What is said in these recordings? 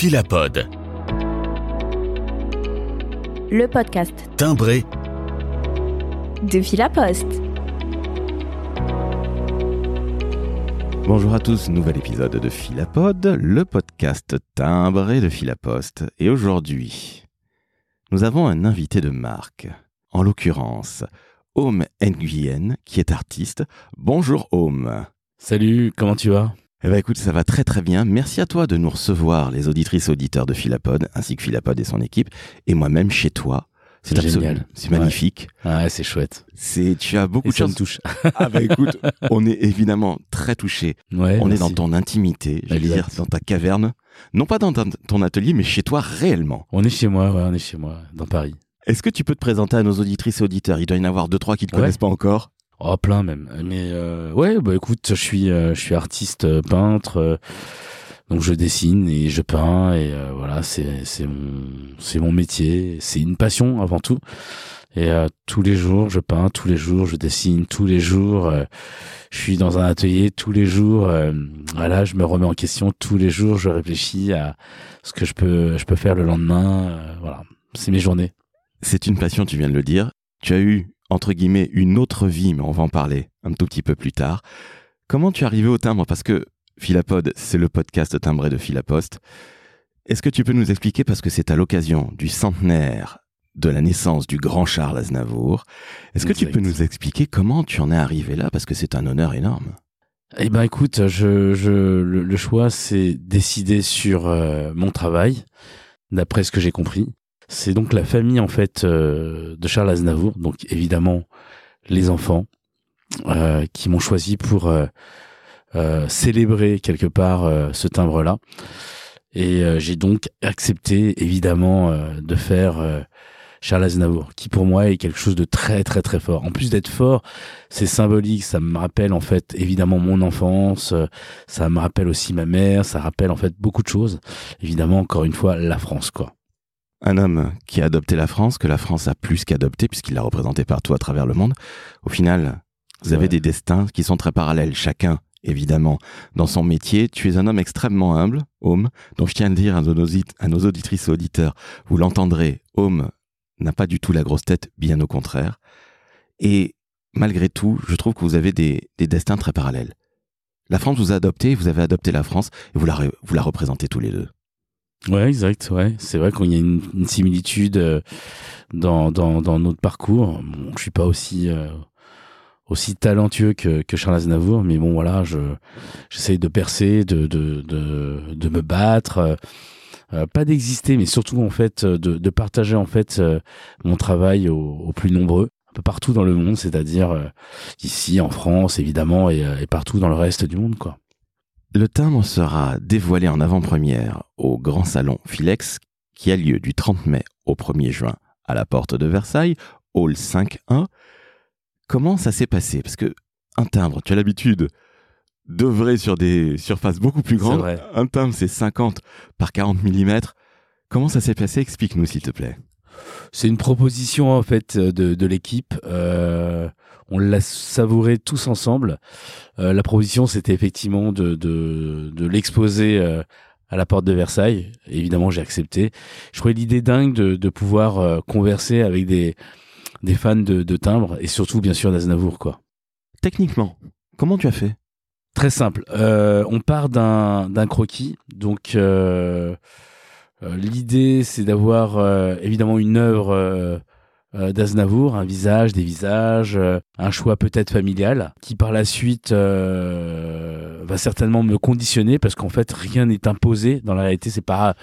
Philapod. Le podcast Timbré de Philapost. Bonjour à tous, nouvel épisode de Philapod, le podcast timbré de Philapost. Et aujourd'hui, nous avons un invité de marque, en l'occurrence, Home Nguyen, qui est artiste. Bonjour Home. Salut, comment tu vas? Eh ben écoute, ça va très très bien. Merci à toi de nous recevoir, les auditrices et auditeurs de Philapod, ainsi que Philapod et son équipe, et moi-même chez toi. C'est Génial. c'est magnifique. Ouais, c'est chouette. C'est, tu as beaucoup Et de ça me chance. touche. Ah bah écoute, on est évidemment très touchés. Ouais, on est dans ton intimité, j'allais Exact. dire dans ta caverne. Non pas dans ton- ton atelier, mais chez toi réellement. On est chez moi, ouais, on est chez moi, dans Paris. Est-ce que tu peux te présenter à nos auditrices et auditeurs? Il doit y en avoir deux, trois qui ne te Ouais. connaissent pas encore. Oh, plein même. Mais euh, ouais, bah écoute, je suis, euh, je suis artiste euh, peintre, euh, donc je dessine et je peins et euh, voilà, c'est, c'est mon, c'est mon métier, c'est une passion avant tout. Et euh, tous les jours, je peins, tous les jours, je dessine, tous les jours, je suis dans un atelier, tous les jours, voilà, je me remets en question, tous les jours, je réfléchis à ce que je peux, je peux faire le lendemain, voilà, c'est mes journées. C'est une passion, tu viens de le dire. Tu as eu, entre guillemets, une autre vie, mais on va en parler un tout petit peu plus tard. Comment tu es arrivé au timbre? Parce que Philapod, c'est le podcast timbré de Philapost. Est-ce que tu peux nous expliquer, parce que c'est à l'occasion du centenaire de la naissance du grand Charles Aznavour, est-ce que tu peux nous expliquer comment tu en es arrivé là? Parce que c'est un honneur énorme. Eh ben écoute, je, je, le, le choix c'est décidé sur euh, mon travail, d'après ce que j'ai compris. C'est donc la famille en fait euh, de Charles Aznavour, donc évidemment les enfants euh, qui m'ont choisi pour euh, euh, célébrer quelque part euh, ce timbre-là. Et j'ai donc accepté évidemment de faire Charles Aznavour, qui pour moi est quelque chose de très très très fort. En plus d'être fort, c'est symbolique, ça me rappelle en fait évidemment mon enfance, ça me rappelle aussi ma mère, ça rappelle en fait beaucoup de choses. Évidemment, encore une fois, la France quoi. Un homme qui a adopté la France, que la France a plus qu'adopté, puisqu'il l'a représenté partout à travers le monde. Au final, vous avez Ouais. des destins qui sont très parallèles, chacun, évidemment, dans son métier. Tu es un homme extrêmement humble, Homme, dont je tiens à le dire à nos, à nos auditrices et auditeurs. Vous l'entendrez, Homme n'a pas du tout la grosse tête, bien au contraire. Et malgré tout, je trouve que vous avez des, des destins très parallèles. La France vous a adopté, vous avez adopté la France, et vous la, re- vous la représentez tous les deux. Ouais, exact. Ouais, c'est vrai qu'il y a une, une similitude euh, dans, dans, dans notre parcours. Bon, je suis pas aussi euh, aussi talentueux que, que Charles Aznavour, mais bon voilà, je j'essaye de percer, de de de, de me battre. euh, euh, pas d'exister, mais surtout en fait de, de partager en fait euh, mon travail aux, plus nombreux, un peu partout dans le monde, c'est-à-dire euh, ici en France évidemment et, et partout dans le reste du monde quoi. Le timbre sera dévoilé en avant-première au Grand Salon Philex, qui a lieu du 30 mai au 1er juin à la porte de Versailles, hall 5.1. Comment ça s'est passé? Parce que un timbre, tu as l'habitude d'œuvrer sur des surfaces beaucoup plus grandes. vrai. Un timbre, c'est 50 par 40 mm. Comment ça s'est passé? Explique-nous, s'il te plaît. C'est une proposition en fait de, de l'équipe. Euh, on l'a savouré tous ensemble. Euh, la proposition, c'était effectivement de, de, de l'exposer euh, à la porte de Versailles. Évidemment, j'ai accepté. Je trouvais l'idée dingue de, de pouvoir euh, converser avec des, des fans de, de timbres et surtout, bien sûr, d'Aznavour, quoi. Techniquement, comment tu as fait? Très simple. Euh, on part d'un d'un croquis. Donc, euh, euh, l'idée, c'est d'avoir euh, évidemment une œuvre d'Aznavour, un visage, des visages, euh, un choix peut-être familial, qui par la suite euh, va certainement me conditionner parce qu'en fait, rien n'est imposé. Dans la réalité, c'est pas,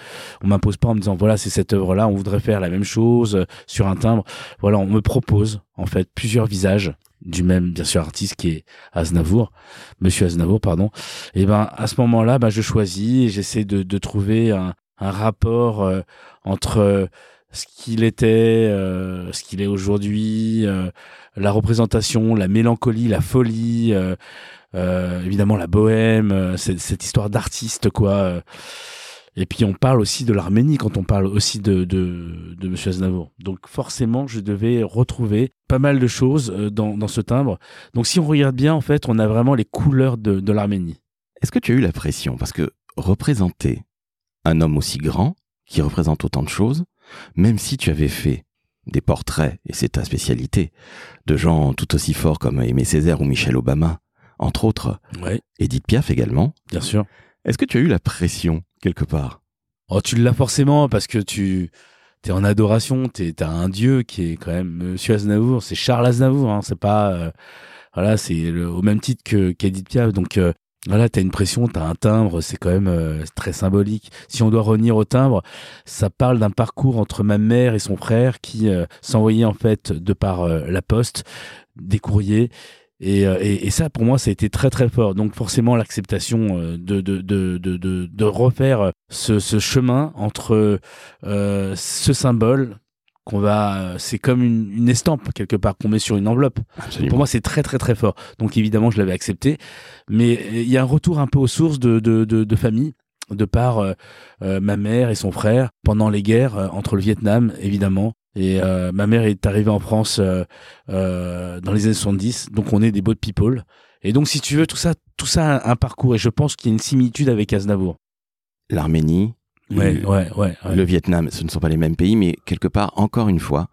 on m'impose pas en me disant voilà, c'est cette œuvre-là, on voudrait faire la même chose euh, sur un timbre. Voilà, on me propose en fait plusieurs visages du même bien sûr artiste qui est Aznavour, Monsieur Aznavour, pardon. Et ben à ce moment-là, ben je choisis et j'essaie de, de trouver un, un rapport euh, entre euh, ce qu'il était, euh, ce qu'il est aujourd'hui, euh, la représentation, la mélancolie, la folie, euh, évidemment la bohème, cette, histoire d'artiste quoi. Et puis on parle aussi de l'Arménie quand on parle aussi de, de, de Monsieur Aznavour. Donc forcément, je devais retrouver pas mal de choses dans, dans ce timbre. Donc si on regarde bien, en fait, on a vraiment les couleurs de, de l'Arménie. Est-ce que tu as eu la pression? Parce que représenter un homme aussi grand, qui représente autant de choses, même si tu avais fait des portraits, et c'est ta spécialité, de gens tout aussi forts comme Aimé Césaire ou Michel Obama, entre autres, Ouais, Edith Piaf également, bien sûr. est-ce que tu as eu la pression quelque part? Oh, tu l'as forcément parce que tu es en adoration, tu as un dieu qui est quand même Monsieur Aznavour, c'est Charles Aznavour, hein, c'est pas euh, voilà, c'est au même titre que qu'Edith Piaf. Donc euh, voilà, tu as une pression, tu as un timbre, c'est quand même euh, très symbolique. Si on doit revenir au timbre, ça parle d'un parcours entre ma mère et son frère qui euh, s'envoyaient en fait de par euh, la poste des courriers et, euh, et, et ça, pour moi, ça a été très très fort. Donc forcément, l'acceptation de, de, de, de, de, refaire ce, ce chemin entre ce symbole qu'on va, c'est comme une, une estampe quelque part qu'on met sur une enveloppe. Absolument. Pour moi, c'est très très très fort. Donc évidemment, je l'avais accepté, mais il y a un retour un peu aux sources de, de, de, de famille de par euh, euh, ma mère et son frère pendant les guerres euh, entre le Vietnam évidemment et euh, ma mère est arrivée en France euh, euh, dans les années 70 donc on est des boat people et donc si tu veux tout ça tout ça a un parcours et je pense qu'il y a une similitude avec Aznavour L'Arménie, ouais le, ouais ouais, ouais. le Vietnam, ce ne sont pas les mêmes pays, mais quelque part, encore une fois,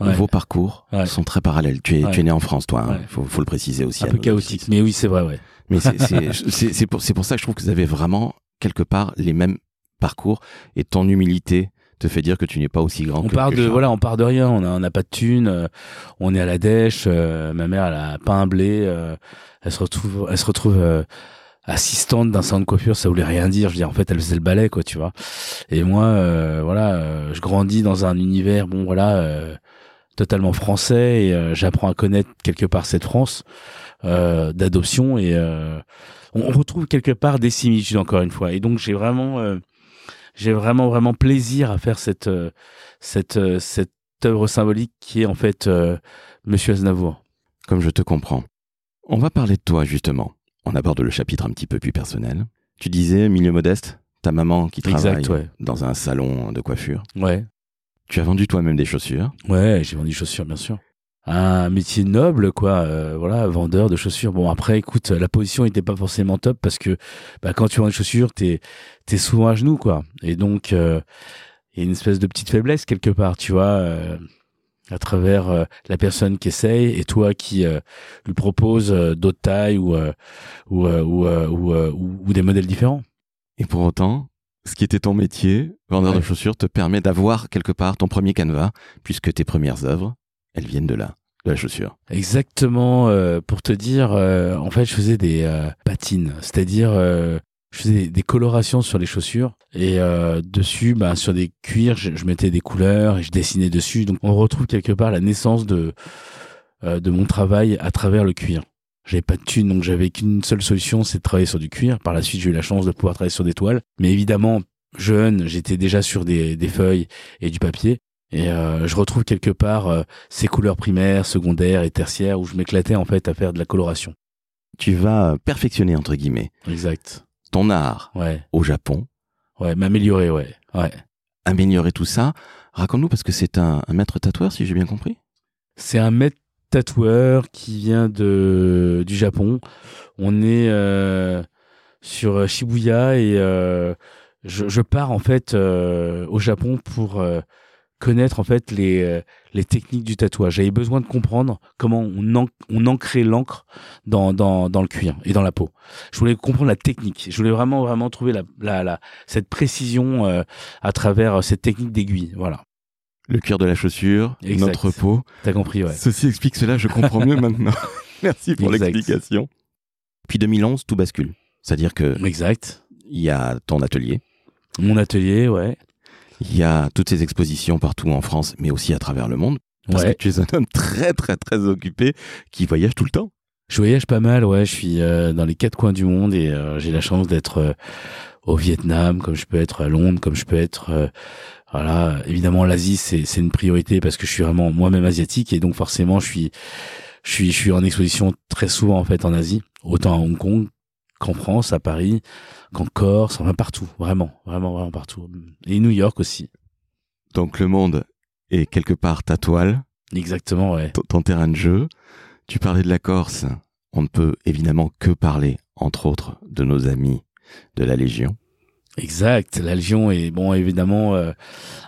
vos parcours sont très parallèles. Tu es, tu es né en France, toi, il Ouais. faut, faut le préciser aussi. un peu chaotique auditrices. mais oui c'est vrai ouais Mais c'est- pour, ça que je trouve que vous avez vraiment, quelque part, les mêmes parcours et ton humilité te fait dire que tu n'es pas aussi grand on que part que de Charles. voilà on part de rien on a on n'a pas de thunes euh, on est à la dèche euh, ma mère elle a pas un blé euh, elle se retrouve elle se retrouve assistante d'un salon de coiffure ça voulait rien dire je veux dire en fait elle faisait le balai quoi tu vois et moi euh, voilà euh, je grandis dans un univers bon voilà euh, totalement français et euh, j'apprends à connaître quelque part cette France euh, d'adoption et on, retrouve quelque part des similitudes encore une fois et donc j'ai vraiment j'ai vraiment vraiment plaisir à faire cette cette cette œuvre symbolique qui est en fait Monsieur Aznavour. Comme je te comprends. On va parler de toi, justement. On aborde le chapitre un petit peu plus personnel. Tu disais, milieu modeste, ta maman qui travaille Exact, ouais. dans un salon de coiffure. Ouais. Tu as vendu toi-même des chaussures. Ouais, j'ai vendu des chaussures, bien sûr. Un métier noble, quoi. euh, voilà, vendeur de chaussures. Bon, après, écoute, la position n'était pas forcément top parce que bah, quand tu vends des chaussures, t'es es souvent à genoux, quoi. Et donc, euh, il y a une espèce de petite faiblesse quelque part, tu vois, euh, à travers euh, la personne qui essaye et toi qui euh, lui propose euh, d'autres tailles ou, ou, ou, ou, ou- ou des modèles différents. Et pour autant, ce qui était ton métier, vendeur Ouais. de chaussures, te permet d'avoir quelque part ton premier canevas, puisque tes premières œuvres, elles viennent de là, de la chaussure. Exactement, pour te dire, en fait, je faisais des patines, c'est-à-dire je faisais des, colorations sur les chaussures et euh, dessus, bah, sur des cuirs, je, je mettais des couleurs et je dessinais dessus. Donc, on retrouve quelque part la naissance de euh, de mon travail à travers le cuir. J'avais pas de thune, donc j'avais qu'une seule solution, c'est de travailler sur du cuir. Par la suite, j'ai eu la chance de pouvoir travailler sur des toiles, mais évidemment, jeune, j'étais déjà sur des, des feuilles et du papier. Et euh, je retrouve quelque part euh, ces couleurs primaires, secondaires et tertiaires où je m'éclatais en fait à faire de la coloration. Tu vas perfectionner, entre guillemets, Exact. Ton art Ouais. au Japon, Ouais, m'améliorer, ouais. Ouais. améliorer tout ça. Raconte-nous, parce que c'est un, un maître tatoueur, si j'ai bien compris. C'est un maître tatoueur qui vient de du Japon. On est euh, sur Shibuya et euh, je, je pars en fait euh, au Japon pour connaître en fait les euh, les techniques du tatouage. J'avais besoin de comprendre comment on, on ancrait l'encre dans, dans dans le cuir et dans la peau. Je voulais comprendre la technique. Je voulais vraiment vraiment trouver la la, la cette précision euh, à travers euh, cette technique d'aiguille. Voilà. Le cuir de la chaussure, Exact. notre peau. T'as compris, ouais. Ceci explique cela, je comprends mieux maintenant. Merci pour l'explication. Puis 2011, tout bascule. C'est-à-dire que Exact. il y a ton atelier, Mon atelier, ouais. Il y a toutes ces expositions partout en France, mais aussi à travers le monde. Parce Ouais. que tu es un homme très très très occupé qui voyage tout le temps. Je voyage pas mal, ouais. Je suis euh, dans les quatre coins du monde et euh, j'ai la chance d'être euh, au Vietnam, comme je peux être à Londres, comme je peux être. voilà, évidemment, l'Asie c'est c'est une priorité parce que je suis vraiment moi-même asiatique et donc forcément je suis je suis je suis en exposition très souvent en fait en Asie, autant à Hong Kong qu'en France, à Paris, qu'en Corse, enfin partout, vraiment, vraiment, vraiment partout. Et New York aussi. Donc le monde est quelque part ta toile, Exactement, ouais. ton, terrain de jeu. Tu parlais de la Corse. On ne peut évidemment que parler, entre autres, de nos amis de la Légion. Exact. La Légion est bon évidemment euh,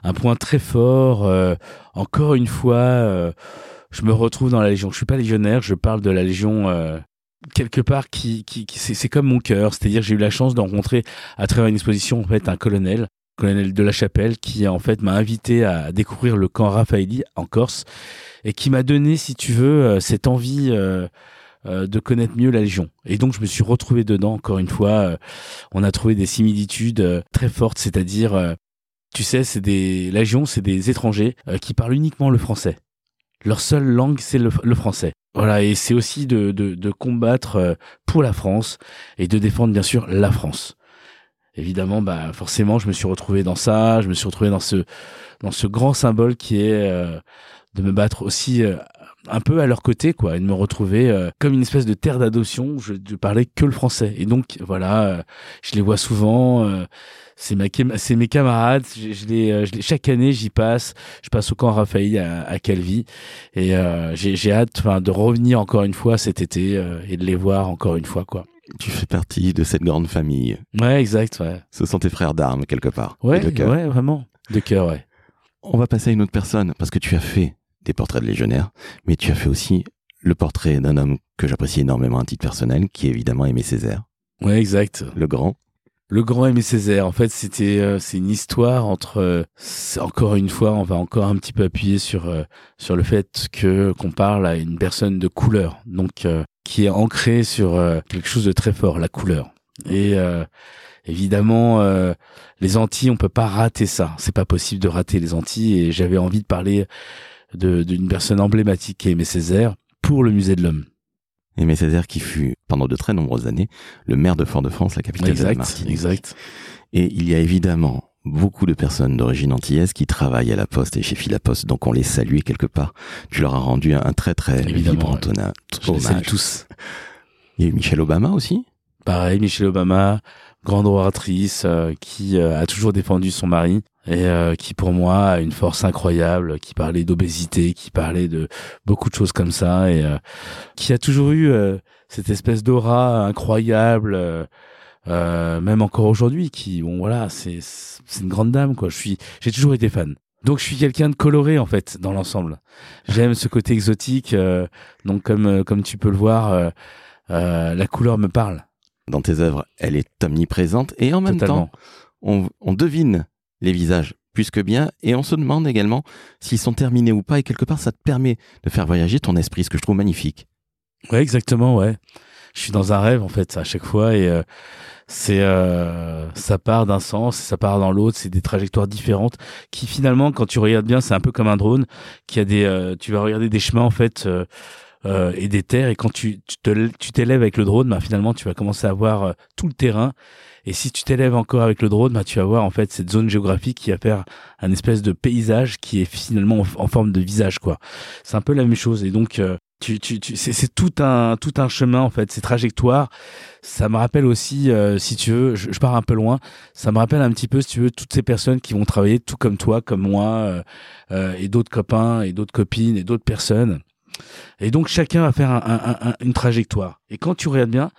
un point très fort. Euh, encore une fois, euh, je me retrouve dans la Légion. Je suis pas légionnaire, je parle de la Légion quelque part qui, qui, qui c'est comme mon cœur. C'est-à-dire j'ai eu la chance de rencontrer à travers une exposition en fait un colonel, colonel de la Chapelle, qui en fait m'a invité à découvrir le camp Raffaelli en Corse et qui m'a donné, si tu veux, cette envie euh, de connaître mieux la Légion. Et donc je me suis retrouvé dedans, encore une fois, euh, on a trouvé des similitudes euh, très fortes, c'est-à-dire, tu sais, c'est des la Légion, c'est des étrangers qui parlent uniquement le français. Leur seule langue, c'est le, français. Voilà, et c'est aussi de, de, combattre pour la France et de défendre bien sûr la France. Évidemment, bah forcément, je me suis retrouvé dans ça, je me suis retrouvé dans ce dans ce grand symbole qui est de me battre aussi un peu à leur côté, quoi, et de me retrouver euh, comme une espèce de terre d'adoption. Je ne parlais que le français. Et donc, voilà, euh, je les vois souvent. Euh, c'est ma, c'est mes camarades. Je, je, les, je, les, chaque année, j'y passe. Je passe au camp Raphaël à, à Calvi, et j'ai hâte, enfin, de revenir encore une fois cet été et de les voir encore une fois, quoi. Tu fais partie de cette grande famille. Ouais, exact. Ouais. Ce sont tes frères d'armes quelque part. Ouais, ouais, vraiment. De cœur, ouais. On va passer à une autre personne parce que tu as fait des portraits de légionnaires, mais tu as fait aussi le portrait d'un homme que j'apprécie énormément à titre personnel, qui est évidemment Aimé Césaire. Ouais, exact. Le grand. Le grand Aimé Césaire. En fait, c'était euh, c'est une histoire entre euh, encore une fois, on va encore un petit peu appuyer sur euh, sur le fait que qu'on parle à une personne de couleur, donc qui est ancrée sur quelque chose de très fort, la couleur. Et évidemment, les Antilles, on peut pas rater ça. C'est pas possible de rater les Antilles. Et j'avais envie de parler d'une personne emblématique qui Aimé Césaire pour le musée de l'homme. Aimé Césaire qui fut pendant de très nombreuses années le maire de Fort-de-France, la capitale exact, de la Martinique. Exact. Et il y a évidemment beaucoup de personnes d'origine antillaise qui travaillent à la Poste et chez Philaposte, donc on les salue quelque part. Tu leur as rendu un, très très vibrant ouais. Je les salue tous. Il y a eu Michelle Obama aussi. Pareil, Michelle Obama, grande oratrice euh, qui euh, a toujours défendu son mari et euh, qui pour moi a une force incroyable, qui parlait d'obésité, qui parlait de beaucoup de choses comme ça et qui a toujours eu cette espèce d'aura incroyable. même encore aujourd'hui, qui bon voilà, c'est c'est une grande dame quoi. Je suis, j'ai toujours été fan. Donc je suis quelqu'un de coloré en fait dans l'ensemble. J'aime ce côté exotique. donc comme comme tu peux le voir, la couleur me parle dans tes œuvres, elle est omniprésente et en même temps, on, devine les visages plus que bien et on se demande également s'ils sont terminés ou pas et quelque part ça te permet de faire voyager ton esprit, ce que je trouve magnifique. Ouais, exactement, ouais. Je suis dans un rêve en fait à chaque fois et euh, c'est euh, ça part d'un sens, ça part dans l'autre, c'est des trajectoires différentes qui finalement quand tu regardes bien, c'est un peu comme un drone qui a des euh, tu vas regarder des chemins en fait euh, et des terres. Et quand tu tu t'élèves avec le drone, bah, finalement, tu vas commencer à voir euh, tout le terrain. Et si tu t'élèves encore avec le drone, bah, tu vas voir en fait cette zone géographique qui va faire un espèce de paysage qui est finalement en, forme de visage, quoi. C'est un peu la même chose. Et donc, euh, tu, tu, tu c'est tout un tout un chemin en fait ces trajectoires ça me rappelle aussi si tu veux je, pars un peu loin ça me rappelle un petit peu si tu veux toutes ces personnes qui vont travailler tout comme toi comme moi et d'autres copains et d'autres copines et d'autres personnes et donc chacun va faire une trajectoire. Et quand tu regardes bien,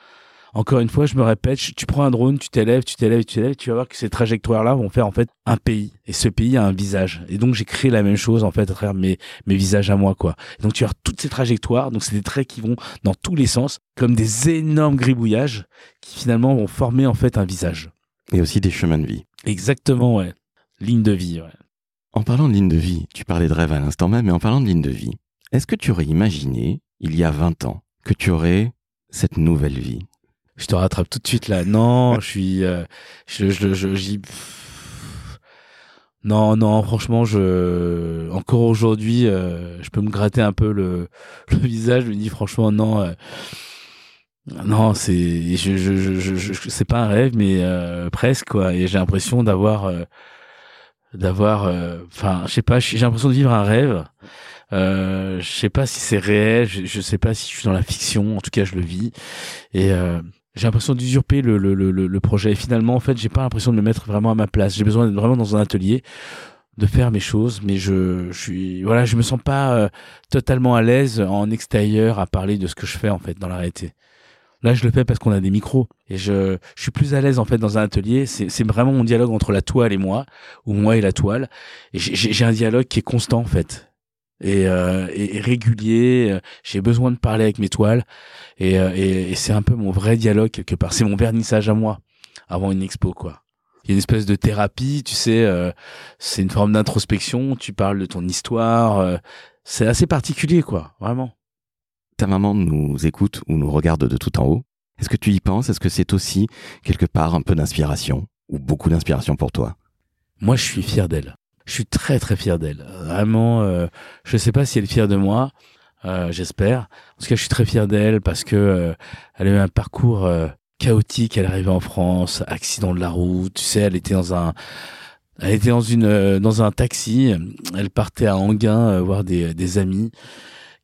encore une fois, je me répète, tu prends un drone, tu t'élèves, tu t'élèves, tu t'élèves, tu vas voir que ces trajectoires-là vont faire en fait un pays. Et ce pays a un visage. Et donc j'ai créé la même chose en fait à travers mes, mes visages à moi quoi. donc tu as toutes ces trajectoires, donc c'est des traits qui vont dans tous les sens, comme des énormes gribouillages qui finalement vont former en fait un visage. Et aussi des chemins de vie. Exactement, ouais. Ligne de vie, ouais. En parlant de ligne de vie, tu parlais de rêve à l'instant même, mais en parlant de ligne de vie, est-ce que tu aurais imaginé, il y a 20 ans, que tu aurais cette nouvelle vie? Je te rattrape tout de suite là. Non, je suis... Euh, je, je, je, Non, non, franchement, je encore aujourd'hui, euh, je peux me gratter un peu le, le visage. Je me dis franchement, non, euh, non, c'est, je, je, je, je, c'est pas un rêve, mais presque quoi. Et j'ai l'impression d'avoir, d'avoir, enfin, je sais pas, j'ai l'impression de vivre un rêve. Euh, je sais pas si c'est réel, je, je sais pas si je suis dans la fiction. En tout cas, je le vis et euh, j'ai l'impression d'usurper le, le, le, le, projet. Et finalement, en fait, j'ai pas l'impression de me mettre vraiment à ma place. J'ai besoin d'être vraiment dans un atelier, de faire mes choses, mais je, je suis, voilà, je me sens pas euh, totalement à l'aise en extérieur à parler de ce que je fais en fait dans la réalité. Là, je le fais parce qu'on a des micros et je, je suis plus à l'aise en fait dans un atelier. C'est, vraiment mon dialogue entre la toile et moi, ou moi et la toile. J'ai un dialogue qui est constant en fait et, euh, et, régulier. J'ai besoin de parler avec mes toiles et, euh, et, et c'est un peu mon vrai dialogue quelque part. C'est mon vernissage à moi avant une expo quoi. Il y a une espèce de thérapie, tu sais. Euh, c'est une forme d'introspection. Tu parles de ton histoire. euh, c'est assez particulier quoi, vraiment. Ta maman nous écoute ou nous regarde de tout en haut. Est-ce que tu y penses? Est-ce que c'est aussi quelque part un peu d'inspiration ou beaucoup d'inspiration pour toi? Moi, je suis fier d'elle. Je suis très très fier d'elle. Vraiment, euh, je sais pas si elle est fière de moi. euh, J'espère. En tout cas, je suis très fier d'elle parce que euh, elle a eu un parcours euh, chaotique. Elle est arrivée en France, accident de la route. Tu sais, elle était dans un, elle était dans une euh, dans un taxi. Elle partait à Anguin euh, voir des des amis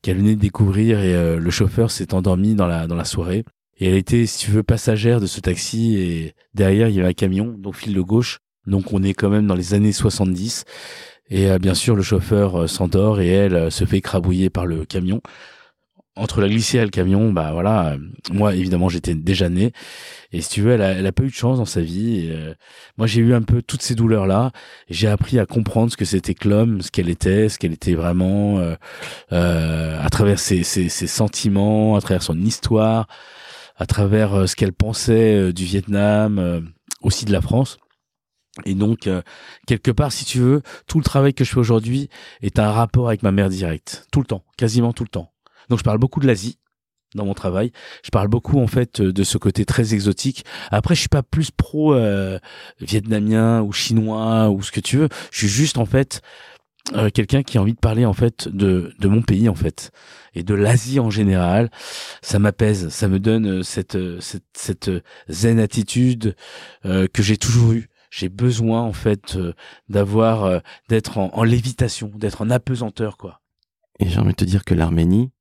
qu'elle venait de découvrir et le chauffeur s'est endormi dans la dans la soirée. Et elle était, si tu veux, passagère de ce taxi et derrière il y avait un camion, donc fil de gauche. Donc on est quand même dans les années 70. Et euh, bien sûr, le chauffeur euh, s'endort et elle euh, se fait écrabouiller par le camion. Entre la glissière et le camion, bah voilà, euh, moi évidemment j'étais déjà né. Et si tu veux, elle a, elle a pas eu de chance dans sa vie. Moi j'ai eu un peu toutes ces douleurs là. J'ai appris à comprendre ce que c'était que l'homme, ce qu'elle était, ce qu'elle était vraiment, à travers ses, ses, ses sentiments, à travers son histoire, à travers ce qu'elle pensait du Vietnam, aussi de la France. Et donc, euh, quelque part, si tu veux, tout le travail que je fais aujourd'hui est un rapport avec ma mère directe. Tout le temps, quasiment tout le temps. Donc, je parle beaucoup de l'Asie dans mon travail. Je parle beaucoup, en fait, euh, de ce côté très exotique. Après, je suis pas plus pro euh, vietnamien ou chinois ou ce que tu veux. Je suis juste, en fait, euh, quelqu'un qui a envie de parler, en fait, de, de mon pays, en fait, et de l'Asie en général. Ça m'apaise, ça me donne euh, cette, euh, cette, cette euh, zen attitude euh, que j'ai toujours eue j'ai besoin en fait euh, d'avoir euh, d'être en, en lévitation, d'être en apesanteur quoi. Et j'ai envie de te dire que l'Arménie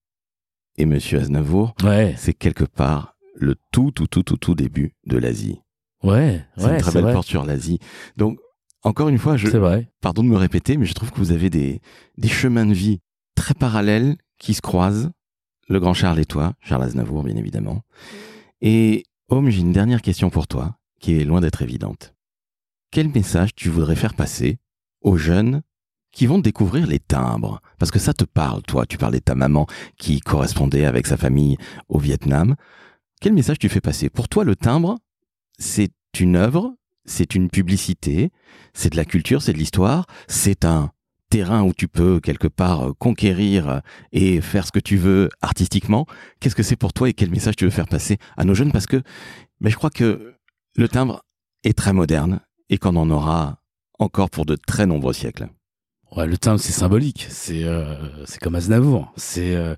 et Monsieur Aznavour, Ouais, c'est quelque part le tout, tout, tout, tout, tout début de l'Asie. ouais, C'est ouais, une très belle vrai. porte sur l'Asie. Donc, encore une fois, je, C'est vrai. pardon de me répéter, mais je trouve que vous avez des, des chemins de vie très parallèles qui se croisent. Le grand Charles et toi, Charles Aznavour, bien évidemment. Et, Homme, j'ai une dernière question pour toi, qui est loin d'être évidente. Quel message tu voudrais faire passer aux jeunes qui vont découvrir les timbres? Parce que ça te parle, toi. Tu parlais de ta maman qui correspondait avec sa famille au Vietnam. Quel message tu fais passer? Pour toi, le timbre, c'est une œuvre, c'est une publicité, c'est de la culture, c'est de l'histoire, c'est un terrain où tu peux quelque part euh, conquérir et faire ce que tu veux artistiquement. Qu'est-ce que c'est pour toi et quel message tu veux faire passer à nos jeunes? Parce que ben, je crois que le timbre est très moderne et qu'on en aura encore pour de très nombreux siècles. Le timbre c'est symbolique, c'est euh, comme Aznavour, c'est euh,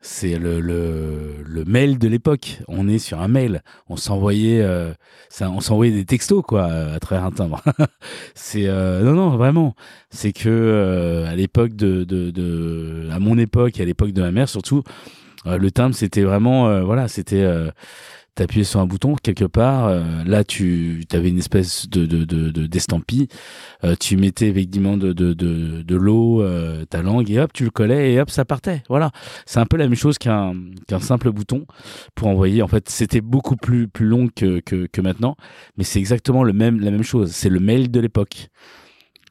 c'est le, le mail de l'époque. On est sur un mail, on s'envoyait euh, des textos quoi à travers un timbre. c'est euh, non non vraiment, c'est que euh, à l'époque de, de à mon époque et à l'époque de ma mère surtout, le timbre c'était vraiment voilà c'était t'appuyais sur un bouton quelque part euh, là tu avais une espèce de de de d'estampille. Euh, tu mettais effectivement de de de, de l'eau euh, ta langue et hop tu le collais et hop ça partait. Voilà. C'est un peu la même chose qu'un qu'un simple bouton pour envoyer. En fait c'était beaucoup plus plus long que que, que maintenant mais c'est exactement le même la même chose. C'est le mail de l'époque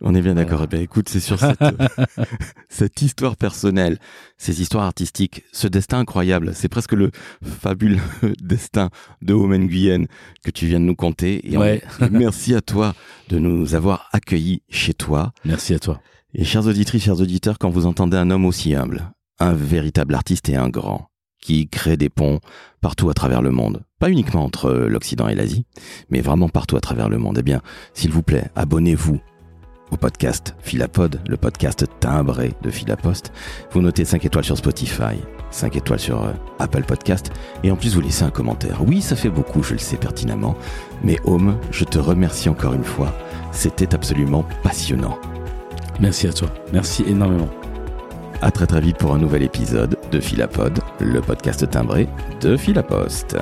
On est bien Voilà. d'accord. Eh ben, écoute, c'est sur cette, cette histoire personnelle, ces histoires artistiques, ce destin incroyable. C'est presque le fabuleux destin de Homen Guyenne que tu viens de nous conter. Et Ouais. merci à toi de nous avoir accueillis chez toi. merci à toi Et chers auditrices, chers auditeurs, quand vous entendez un homme aussi humble, un véritable artiste et un grand, qui crée des ponts partout à travers le monde, pas uniquement entre l'Occident et l'Asie, mais vraiment partout à travers le monde, eh bien, s'il vous plaît, abonnez-vous au podcast Philapod, le podcast timbré de Philapost. Vous notez 5 étoiles sur Spotify, 5 étoiles sur euh, Apple Podcast, et en plus vous laissez un commentaire. Oui, ça fait beaucoup, je le sais pertinemment, mais Home, je te remercie encore une fois. C'était absolument passionnant. merci à toi merci énormément À très très vite pour un nouvel épisode de Philapod, le podcast timbré de Philapost.